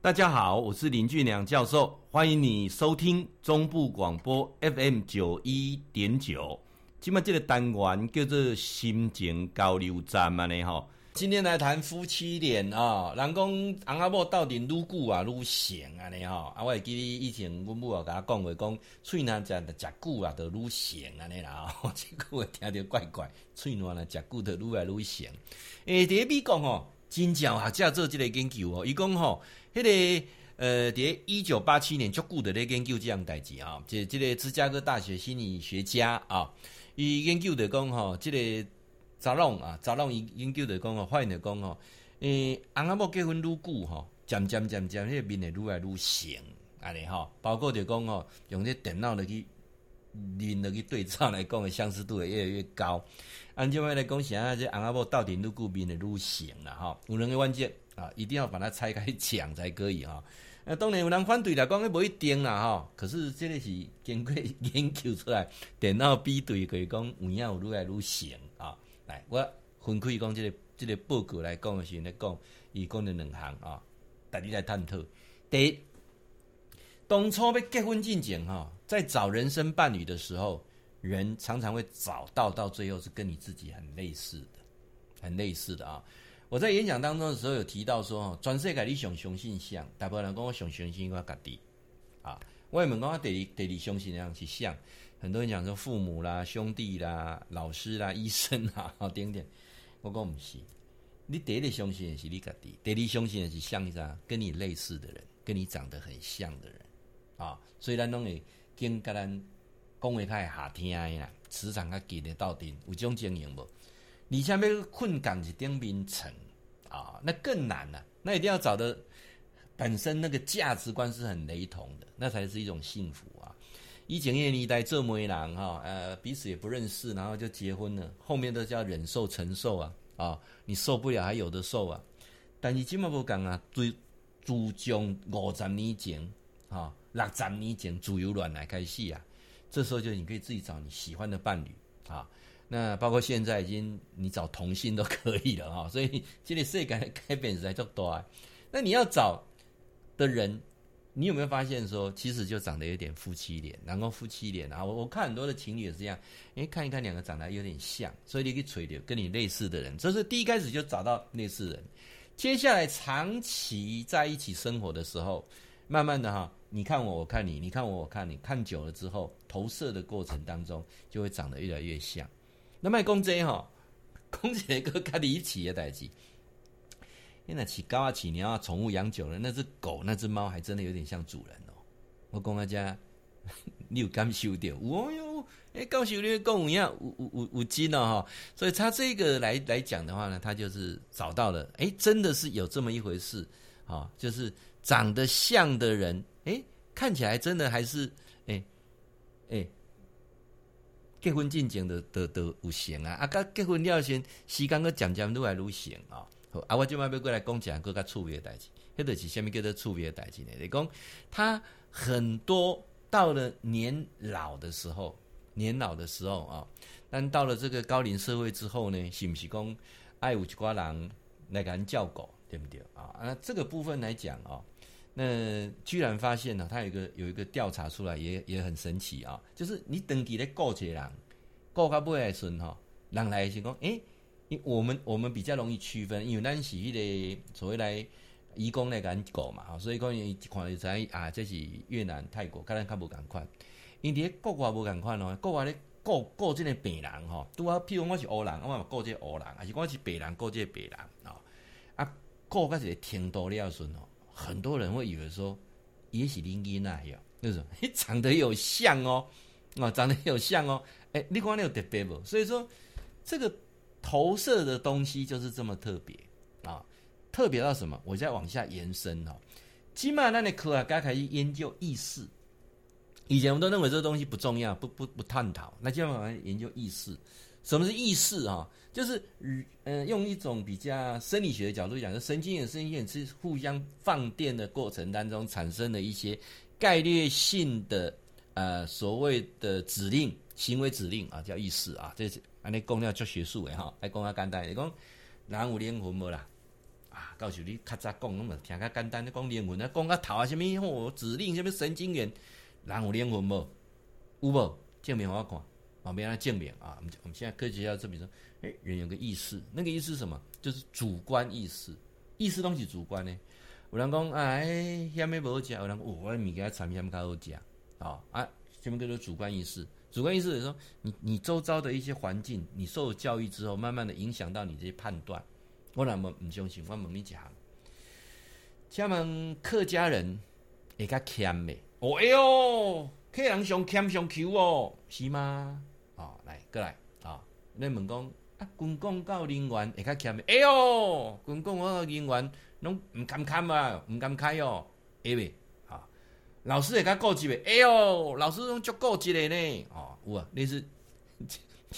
大家好，我是林俊良教授，欢迎你收听中部广播 FM 九一点九。今麦这个单元叫做心情交流站嘛呢吼。今天来谈夫妻脸啊，人讲翁仔某到底愈久啊愈贤啊呢吼。啊，我会记得以前阮母啊甲我讲过，讲喙若食得食久啊，都愈贤啊呢啦。吼 这句话听着怪怪，喙若呢食久，都愈来愈贤。诶，第一比讲吼，真正学者做即个研究哦，伊讲吼。迄、个呃，伫一九八七年，足久的咧研究这样代志啊，即即个芝加哥大学心理学家啊，伊研究的讲吼，即个查拢啊，查拢伊研究的讲吼，发现的讲吼，诶，翁仔某结婚愈久吼，渐渐渐渐，迄个面会愈来愈贤，安尼吼，包括就讲吼，用这电脑来去认来去对照来讲，的相似度会越来越高。按这样来讲，现在这翁仔某到底愈久面会愈贤了哈，有两个关键。啊，一定要把它拆开讲才可以哈。那当然有人反对啦，讲不一定啦哈。可是这个是经过 研究出来，电脑比对可以讲有影有愈来愈贤啊。来，我分开讲这个这个报告来讲的时候来讲，伊讲的两项啊，带你来探讨。第一，当初要结婚进前哈，在找人生伴侣的时候，人常常会找到到最后是跟你自己很类似的，很类似的啊。我在演讲当中的时候有提到说，哈，转世界你上相信像，大部分人跟我上相信我家己，啊，我也问讲我第二第二相信的人是像，很多人讲说父母啦、兄弟啦、老师啦、医生啦，好点点，我讲不是，你第一个相信的是你家己，第二相信的是像啥，跟你类似的人，跟你长得很像的人，啊，所以咱拢会跟跟咱讲话较好听的啦，磁场较紧的到底有这种经营无？你下面困港是丁冰层啊，那更难了、啊。那一定要找的本身那个价值观是很雷同的，那才是一种幸福啊。以前业一代做媒人哈，呃，彼此也不认识，然后就结婚了，后面都叫忍受承受啊啊，你受不了还有的受啊。但是今嘛不讲啊，最注重五十年前啊，六十年前自由恋爱开始啊，这时候就你可以自己找你喜欢的伴侣啊。那包括现在已经你找同性都可以了哈，所以这个世界改变实在就多啊。那你要找的人，你有没有发现说，其实就长得有点夫妻脸，然后夫妻脸啊。我我看很多的情侣也是这样，哎，看一看两个长得有点像，所以你可以垂掉跟你类似的人，这是第一开始就找到类似人。接下来长期在一起生活的时候，慢慢的哈，你看我，我看你，你看我，我看你，看久了之后，投射的过程当中，就会长得越来越像。那卖公仔哈，讲起个看离奇的代志。因为起高啊起你要，宠物养久了，那只狗那只猫还真的有点像主人哦。我讲大家，你有感受到？哦哟，哎，感受你跟我一样，有有有有劲哦哈。所以他这个来来讲的话呢，他就是找到了，哎，真的是有这么一回事啊，就是长得像的人，哎，看起来真的还是，哎，哎。结婚进前的的的有贤啊，啊，甲结婚了先，时间个渐渐愈来愈贤啊。好，啊，我今麦要过来讲一下个较趣味的代志，迄个是虾米叫做趣味的代志呢？你讲他很多到了年老的时候，年老的时候啊，但到了这个高龄社会之后呢，是不是讲爱有一挂人来甲人叫狗，对不对啊？那，这个部分来讲啊。那居然发现呢，他有一个有一个调查出来也，也很神奇啊，就是你登记的过节人，过到尾的时候哈，人来是讲，诶，因我们我们比较容易区分，因为咱是迄个所谓来移工来赶狗嘛，所以讲伊一看就知啊，这是越南、泰国，跟咱较无共款。因伫国外无共款哦，国外咧顾顾这个病人吼，拄啊，譬如我是黑人，我嘛顾这个黑人，还是我是白人顾这个白人啊，啊，过到一个程度了时候。很多人会以为说，也许林英那样，那种 长得有像哦，啊，长得有像哦，哎，你看那有特别不？所以说，这个投射的东西就是这么特别啊，特别到什么？我再往下延伸哈，起码那你科啊，该开始研究意识，以前我们都认为这个东西不重要，不不不探讨，那现在我们研究意识。什么是意识啊？就是呃，用一种比较生理学的角度讲，就神经元、神经元是互相放电的过程当中产生的一些概率性的呃所谓的指令、行为指令啊，叫意识啊。这是安尼讲了做学术的哈，来讲啊简单，你讲人有灵魂无啦？啊，告诉你，较早讲，那么听较简单，你讲灵魂啊，讲个头啊，什么吼指令，什么神经元，人有灵魂无？有无？证明给我看，旁边来证明啊。我们我们现在科学家证明说，哎，人有个意识，那个意识是什么？就是主观意识，意识东西主观呢。有人讲，哎，虾米不好食？有人讲，哦，我的物件产品虾米较好食？啊啊，什么叫做主观意识？主观意识就是说，你你周遭的一些环境，你受教育之后，慢慢的影响到你这些判断。我那么唔相信，我问你一下，请问客家人会较谦没？哦哎哟，客人上谦上 Q 哦，是吗？哦，来过来啊，你问讲啊，军公教人员会较谦没？哎哟，军公我人员拢唔敢看啊，唔敢开哦，会未？啊，老师会较顾及袂？哎哟，老师拢足顾及的呢，哦，有啊，你是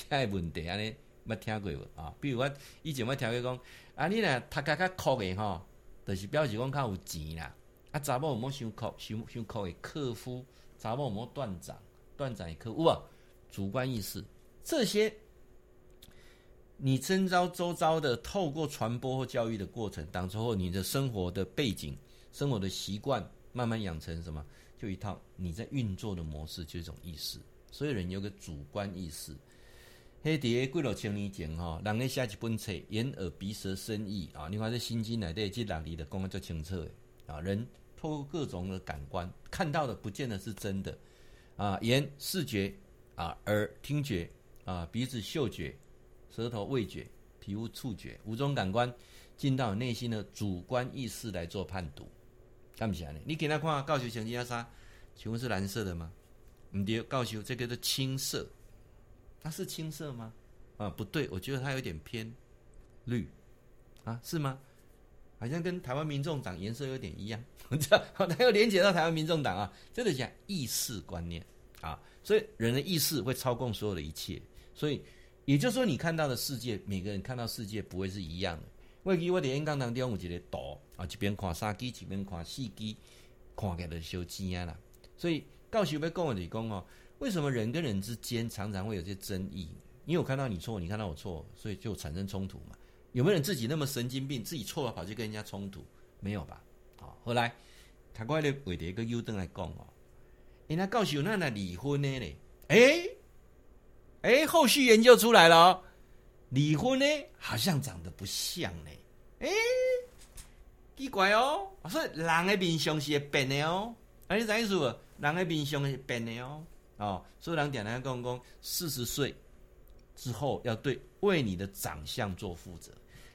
这个问题安尼。捌听过无啊？比如我以前我听过讲，啊，你若读较较酷的吼，就是表示讲较有钱啦。啊，查某有冇想酷、想想酷的克夫？查某有冇断掌？断掌的克夫啊？主观意识这些，你征召周遭的，透过传播或教育的过程当中，或你的生活的背景、生活的习惯，慢慢养成什么？就一套你在运作的模式，就一种意识。所以人有个主观意识。迄伫个几落千年前吼，人咧写一本册，眼耳鼻舌身意啊，你看这心经内底这六字的讲得最清楚的啊。人透过各种的感官看到的，不见得是真的啊。眼视觉啊，耳听觉啊，鼻子嗅觉，舌头味觉，皮肤触觉，五种感官进到内心的主观意识来做判读。干不起来呢？你给他看教授成绩阿啥？请问是蓝色的吗？唔对，教授这个是青色。它是青色吗？啊，不对，我觉得它有点偏绿，啊，是吗？好像跟台湾民众党颜色有点一样，我知道，它又连接到台湾民众党啊，这个讲意识观念啊，所以人的意识会操控所有的一切，所以也就是说，你看到的世界，每个人看到世界不会是一样的。我记我在演讲当中有一个图啊，一边看三 G，一边看四 G，看起来就小精啊啦。所以教授要讲的是讲哦。为什么人跟人之间常常会有些争议？因为我看到你错，你看到我错，所以就产生冲突嘛。有没有人自己那么神经病，自己错了跑去跟人家冲突？没有吧？好，后来他过来为的一个优等来讲哦，人家告诉我那那离婚呢嘞？哎哎，后续研究出来了，离婚呢好像长得不像呢。哎，奇怪哦，所以人的面相是会变的哦。哎，你啥意思？人的面相是变的哦。哦，所以人简单讲讲，四十岁之后要对为你的长相做负责。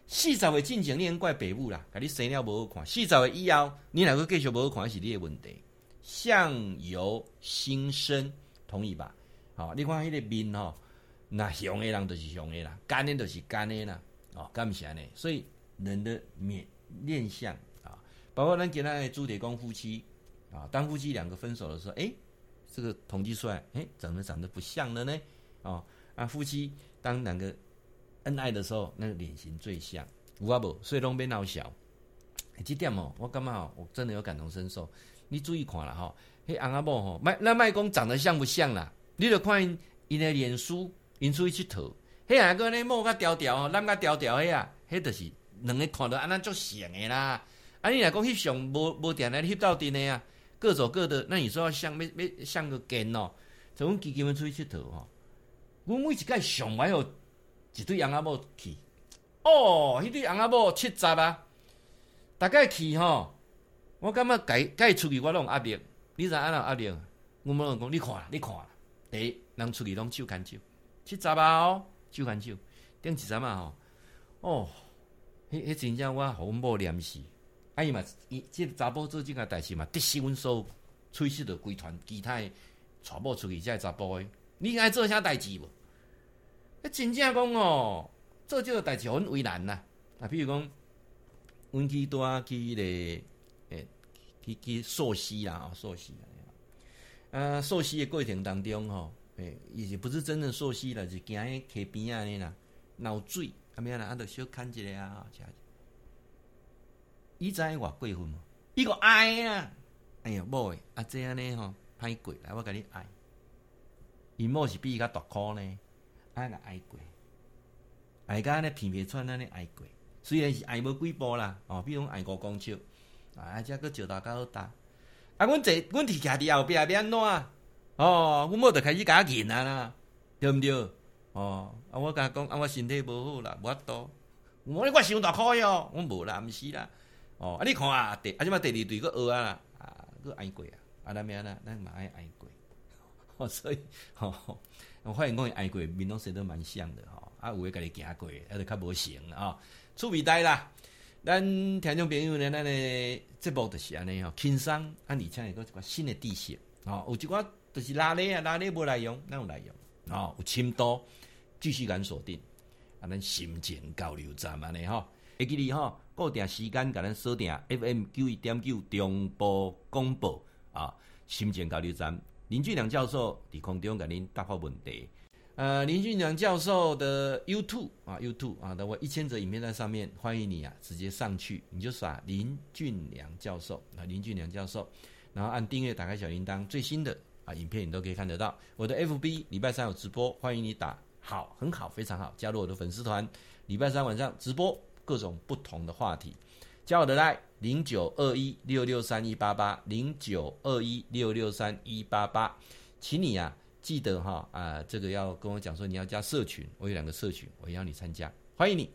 四十岁进前你怪北部啦，给你生了不好看。四十岁以后，你哪个继续不好看是你的问题。相由心生，同意吧？好、哦，你看那个面哈、那凶的人就是凶的啦，干的就是干的啦。哦，干不起来呢。所以人的面面相啊，包括咱今天朱铁公夫妻啊，当夫妻两个分手的时候，诶。这个统计出来，哎，长得长得不像了呢，哦，啊，夫妻当两个恩爱的时候，那个脸型最像，有啊不？所以拢变老小，这点哦，我感觉哦，我真的有感同身受。你注意看了哈，嘿，翁仔某吼，麦那麦讲长得像不像啦？你就看因的脸书，因出去佚佗，嘿，阿个呢，某个调调哦，男个调调嘿啊，嘿，就是两个看到安那足像的啦。啊，你若讲翕相无无定来翕到底的呀？各走各的，那你说要像要要像个根哦？从阮基金们出去佚佗吼，阮每一届上还有一对翁仔某去哦，迄对翁仔某七十啊，大概去吼，我感觉该该出去我拢有压力，你知影安怎压力？阮某讲你看啦，你看啦，第一人出去拢手牵手，七十啊哦，手牵手，顶一阵嘛吼，哦，迄迄真正我互阮某念死。啊伊嘛，伊即个查甫做即个代志嘛，得死阮所吹死着规团其他诶娶某出去才查甫诶，你爱做啥代志无？迄，真正讲哦，做即个代志很为难呐。啊，比如讲，阮去拄仔去迄个，去去溯溪啦，溯溪啦。啊，溯溪诶过程当中吼，诶，伊是不是真正溯溪啦？是行迄溪边仔安尼啦，闹水，啊咩啦，啊，着小看一下啊，伊知影我几分无？伊个爱啊！哎呀，某诶，啊这样呢吼，歹过来，我甲你爱。伊某是比伊较大颗呢，爱个爱过，爱甲安尼片片串安尼爱过。虽然是爱无几步啦，哦，比如讲爱五公尺，啊，这个石头较好搭。啊，阮坐，阮伫徛伫后壁，要安怎？哦，阮某就开始甲紧啊啦，对毋对？哦，啊，我甲讲，啊，我身体无好啦，无法度。我我伤大块哦，我无啦，毋是啦。哦，啊，你看啊，第啊，即摆第二队佫学啊啦，啊，佫爱过啊，啊，咱咩啦，咱嘛爱爱过。哦，所以，吼、哦，我发现讲爱过面拢生得蛮像的吼，啊，有诶家己行过，啊，就较无成啊，趣味代啦。咱听众朋友呢，咱诶节目就是安尼吼，轻松，啊，而且会搁一个新诶知识，哦，有一寡就是拉咧啊，拉咧无内容，咱有内容，哦，有深度，继续敢锁定，啊，咱心情交流站安尼吼，会记哩吼，固定时间甲咱锁定 FM 九一点九中波广播啊，心情交流站。林俊良教授伫空中给您答复问题。呃，林俊良教授的 YouTube 啊，YouTube 啊，等我一千则影片在上面，欢迎你啊，直接上去，你就耍林俊良教授啊，林俊良教授，然后按订阅，打开小铃铛，最新的啊影片你都可以看得到。我的 FB 礼拜三有直播，欢迎你打好，很好，非常好，加入我的粉丝团。礼拜三晚上直播各种不同的话题，加我的 LINE。零九二一六六三一八八零九二一六六三一八八，请你啊记得哈啊，这个要跟我讲说你要加社群，我有两个社群，我邀你参加，欢迎你。